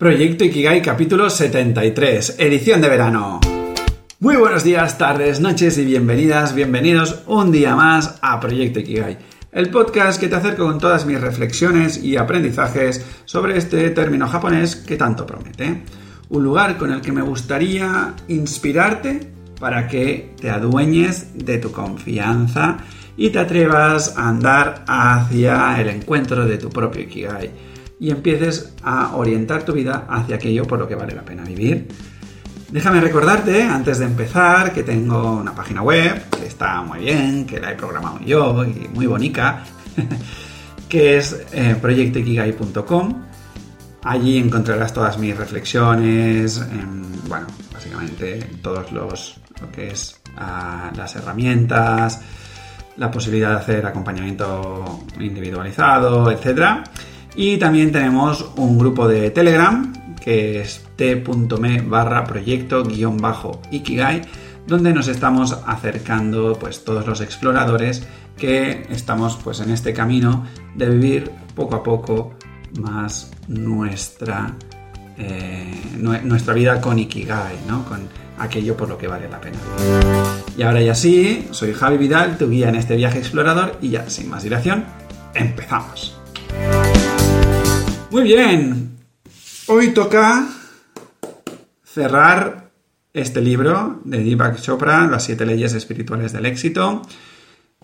Proyecto Ikigai capítulo 73, edición de verano. Muy buenos días, tardes, noches y bienvenidas, bienvenidos un día más a Proyecto Ikigai, el podcast que te acerco con todas mis reflexiones y aprendizajes sobre este término japonés que tanto promete. Un lugar con el que me gustaría inspirarte para que te adueñes de tu confianza y te atrevas a andar hacia el encuentro de tu propio Ikigai y empieces a orientar tu vida hacia aquello por lo que vale la pena vivir. Déjame recordarte, antes de empezar, que tengo una página web que está muy bien, que la he programado yo y muy bonita, que es eh, proyectoikigai.com. Allí encontrarás todas mis reflexiones, bueno, básicamente todos los, lo que es ah, las herramientas, la posibilidad de hacer acompañamiento individualizado, etcétera y también tenemos un grupo de Telegram que es t.me barra proyecto guion bajo Ikigai, donde nos estamos acercando pues todos los exploradores que estamos pues en este camino de vivir poco a poco más nuestra, eh, nuestra vida con Ikigai, ¿no? con aquello por lo que vale la pena. Y ahora ya sí, soy Javi Vidal, tu guía en este viaje explorador y ya sin más dilación, empezamos. Muy bien. Hoy toca cerrar este libro de Deepak Chopra, Las siete leyes espirituales del éxito.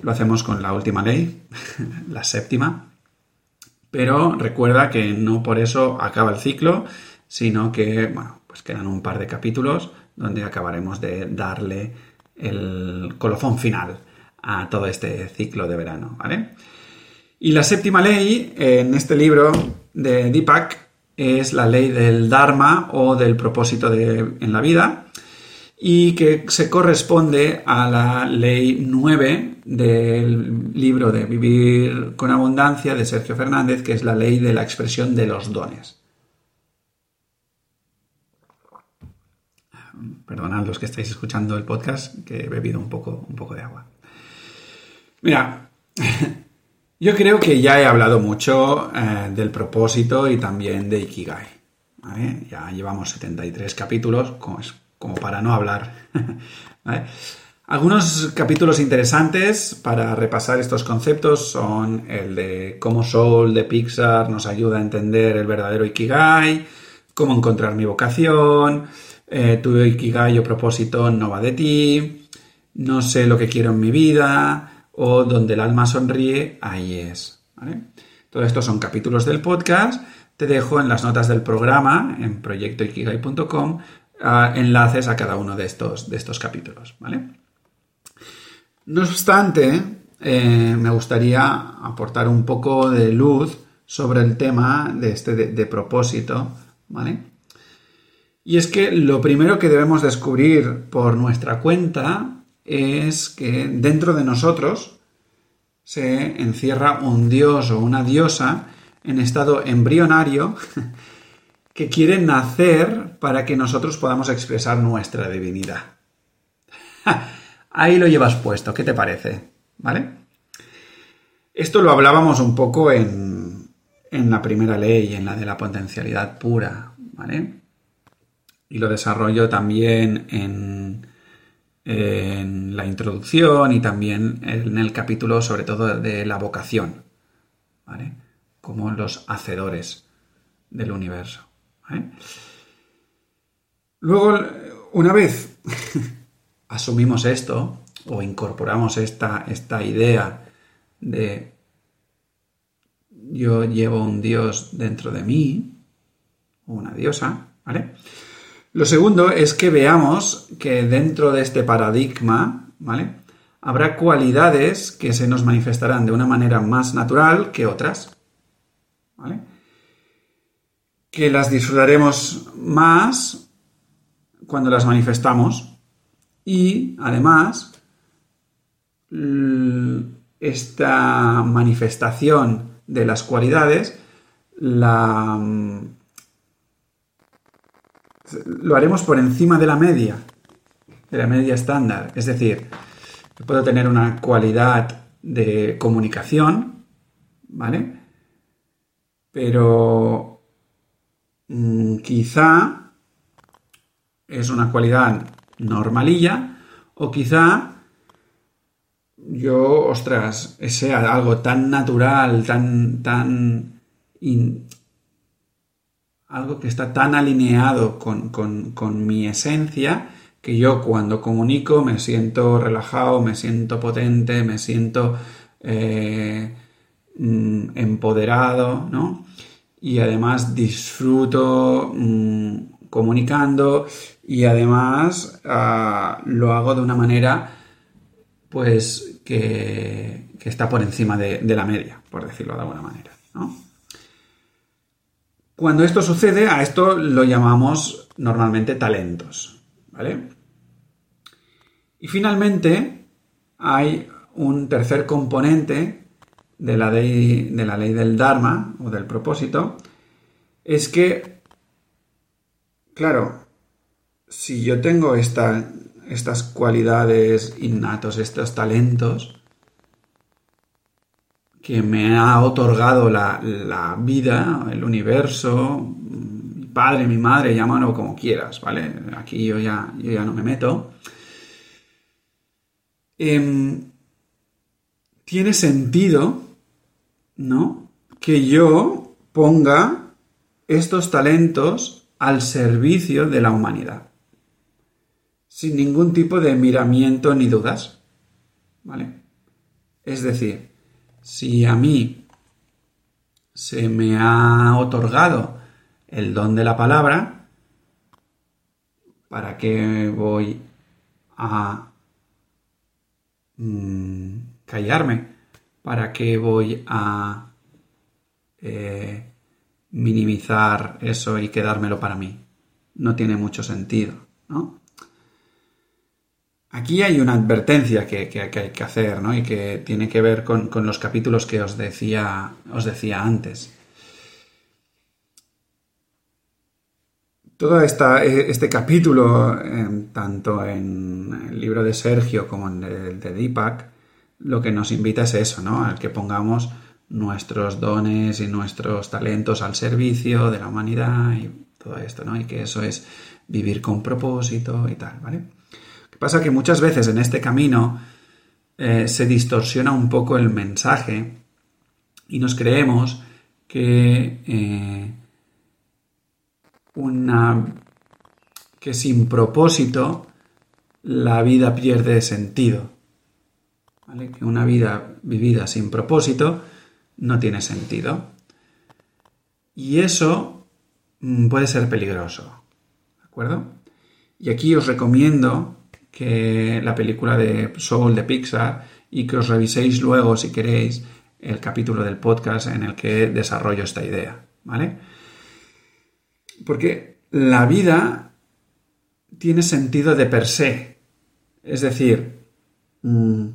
Lo hacemos con la última ley, la séptima. Pero recuerda que no por eso acaba el ciclo, sino que, bueno, pues quedan un par de capítulos donde acabaremos de darle el colofón final a todo este ciclo de verano, ¿vale? Y la séptima ley en este libro de Deepak es la ley del Dharma o del propósito en la vida y que se corresponde a la ley 9 del libro de Vivir con Abundancia de Sergio Fernández, que es la ley de la expresión de los dones. Perdonad los que estáis escuchando el podcast, que he bebido un poco, un poco de agua. Mira, Yo creo que ya he hablado mucho eh, del propósito y también de Ikigai. Ya llevamos 73 capítulos, como, para no hablar. Algunos capítulos interesantes para repasar estos conceptos son el de cómo Soul de Pixar nos ayuda a entender el verdadero Ikigai, cómo encontrar mi vocación, eh, tu Ikigai o propósito no va de ti, no sé lo que quiero en mi vida, o donde el alma sonríe, ahí es. ¿vale? Todo esto son capítulos del podcast. Te dejo en las notas del programa, en proyectoikigai.com, ah, enlaces a cada uno de estos, de estos capítulos. ¿vale? No obstante, eh, me gustaría aportar un poco de luz sobre el tema de este de, propósito, ¿vale? Y es que lo primero que debemos descubrir por nuestra cuenta es que dentro de nosotros se encierra un dios o una diosa en estado embrionario que quiere nacer para que nosotros podamos expresar nuestra divinidad. Ahí lo llevas puesto, ¿qué te parece? ¿Vale? Esto lo hablábamos un poco en, en la primera ley, en la de la potencialidad pura, ¿vale? Y lo desarrollo también en, en la introducción y también en el capítulo sobre todo de la vocación, ¿vale? Como los hacedores del universo. Luego, una vez asumimos esto o incorporamos esta, esta idea de yo llevo un dios dentro de mí, o una diosa, ¿vale? Lo segundo es que veamos que dentro de este paradigma, ¿vale? Habrá cualidades que se nos manifestarán de una manera más natural que otras, ¿vale? Que las disfrutaremos más cuando las manifestamos y además esta manifestación de las cualidades la lo haremos por encima de la media, de la media estándar. Es decir, puedo tener una cualidad de comunicación, ¿vale? Pero mm, quizá es una cualidad normalilla o quizá yo, ostras, sea algo tan natural, tan, tan, algo que está tan alineado con, mi esencia, que yo cuando comunico me siento relajado, me siento potente, me siento eh, mm, empoderado, ¿no? Y además disfruto mm, comunicando y además ah, lo hago de una manera pues que, está por encima de, la media, por decirlo de alguna manera. Cuando esto sucede, a esto lo llamamos normalmente talentos. ¿Vale? Y finalmente hay un tercer componente de la, ley, de la ley del Dharma o del propósito, es que, claro, si yo tengo esta estas cualidades innatos, estos talentos que me ha otorgado la, vida, el universo, mi padre, mi madre, llámalo como quieras, ¿vale? Aquí yo ya, ya no me meto. Em, tiene sentido, ¿no? Que yo ponga estos talentos al servicio de la humanidad sin ningún tipo de miramiento ni dudas. ¿Vale? Es decir, si a mí se me ha otorgado el don de la palabra, ¿para qué voy a mm, callarme? ¿Para qué voy a eh, minimizar eso y quedármelo para mí? No tiene mucho sentido, ¿no? Aquí hay una advertencia que, hay que hacer, ¿no? Y que tiene que ver con, los capítulos que os decía, os decía antes. Todo este capítulo, tanto en el libro de Sergio como en el de Deepak, lo que nos invita es eso, ¿no? Al que pongamos nuestros dones y nuestros talentos al servicio de la humanidad y todo esto, ¿no? Y que eso es vivir con propósito y tal, ¿vale? Pasa que muchas veces en este camino eh, se distorsiona un poco el mensaje y nos creemos que eh, una que sin propósito la vida pierde sentido. Que una vida vivida sin propósito no tiene sentido. Y eso mm, puede ser peligroso. ¿De acuerdo? Y aquí os recomiendo que la película de Soul de Pixar y que os reviséis luego, si queréis, el capítulo del podcast en el que desarrollo esta idea, ¿vale? Porque la vida tiene sentido de per se. Es decir, mm,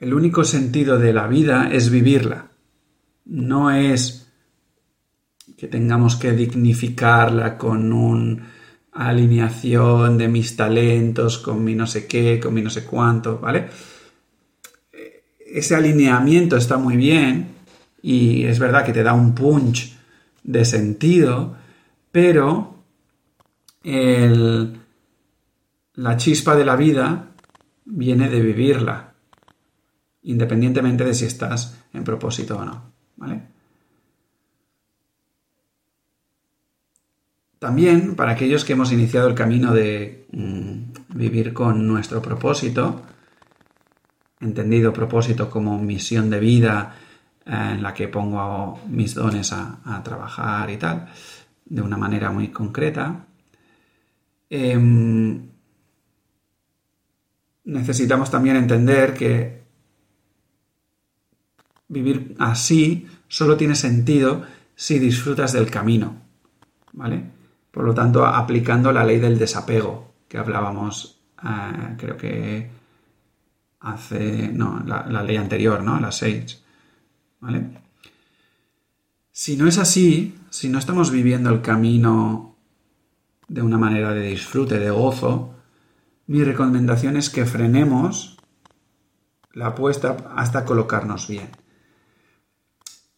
el único sentido de la vida es vivirla. No es que tengamos que dignificarla con un alineación de mis talentos con mi no sé qué, con mi no sé cuánto, ¿vale? Ese alineamiento está muy bien y es verdad que te da un punch de sentido, pero la chispa de la vida viene de vivirla, independientemente de si estás en propósito o no, ¿vale? También para aquellos que hemos iniciado el camino de mm, vivir con nuestro propósito, entendido propósito como misión de vida eh, en la que pongo mis dones a, trabajar y tal, de una manera muy concreta, em, necesitamos también entender que vivir así solo tiene sentido si disfrutas del camino, ¿vale? Por lo tanto, aplicando la ley del desapego que hablábamos, eh, creo que hace, no, la, ley anterior, ¿no? La 6. ¿Vale? Si no es así, si no estamos viviendo el camino de una manera de disfrute, de gozo, mi recomendación es que frenemos la apuesta hasta colocarnos bien.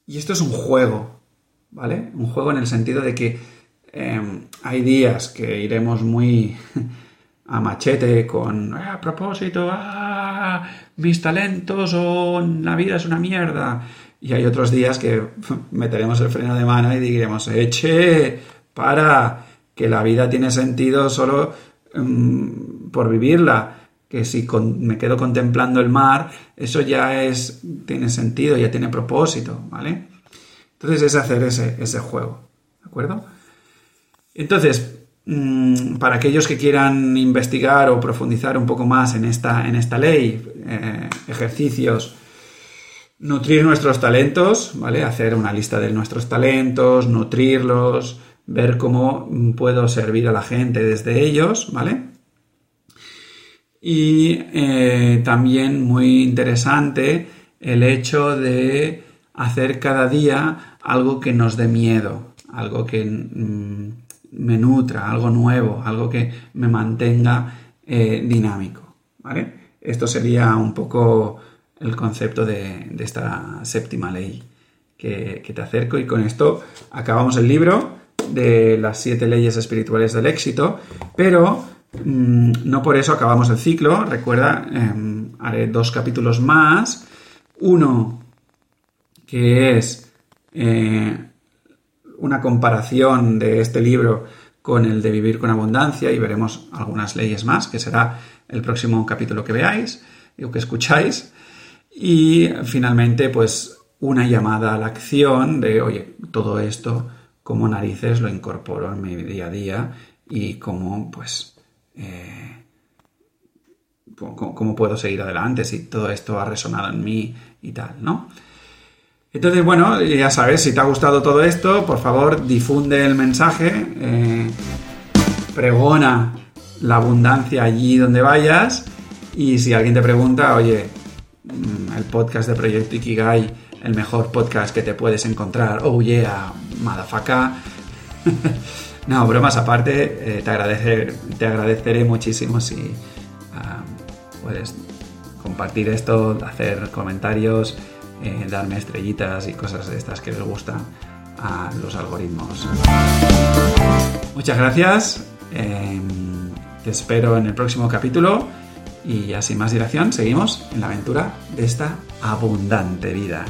Y esto es un juego, ¿vale? Un juego en el sentido de que em, hay días que iremos muy a machete con ah, a propósito, ah, mis talentos o la vida es una mierda. Y hay otros días que meteremos el freno de mano y diremos, eche, para, que la vida tiene sentido solo em, por vivirla. Que si me quedo contemplando el mar, eso ya es, tiene sentido, ya tiene propósito, ¿vale? Entonces es hacer ese, ese juego, ¿de acuerdo? Entonces, Mm, para aquellos que quieran investigar o profundizar un poco más en esta, en esta ley, eh, ejercicios, nutrir nuestros talentos, ¿vale? Hacer una lista de nuestros talentos, nutrirlos, ver cómo puedo servir a la gente desde ellos, ¿vale? Y eh, también muy interesante el hecho de hacer cada día algo que nos dé miedo, algo que mm, me nutra, algo nuevo, algo que me mantenga eh, dinámico. ¿vale? Esto sería un poco el concepto de, esta séptima ley que, te acerco y con esto acabamos el libro de las siete leyes espirituales del éxito, pero mm, no por eso acabamos el ciclo. Recuerda, em, haré dos capítulos más. Uno que es eh, una comparación de este libro con el de Vivir con Abundancia y veremos algunas leyes más, que será el próximo capítulo que veáis o que escucháis. Y finalmente, pues una llamada a la acción de, oye, todo esto, como narices lo incorporo en mi día a día y cómo, pues, eh, puedo seguir adelante si todo esto ha resonado en mí y tal, ¿no? Entonces, bueno, ya sabes, si te ha gustado todo esto, por favor difunde el mensaje, eh, pregona la abundancia allí donde vayas y si alguien te pregunta, oye, mm, el podcast de Proyecto Ikigai, el mejor podcast que te puedes encontrar, oh yeah, madafaka. no, bromas aparte, eh, te, agradecer, te agradeceré muchísimo si ah, puedes compartir esto, hacer comentarios eh, darme estrellitas y cosas de estas que les gustan a los algoritmos. Muchas gracias. Em, te espero en el próximo capítulo y ya sin más dilación seguimos en la aventura de esta abundante vida.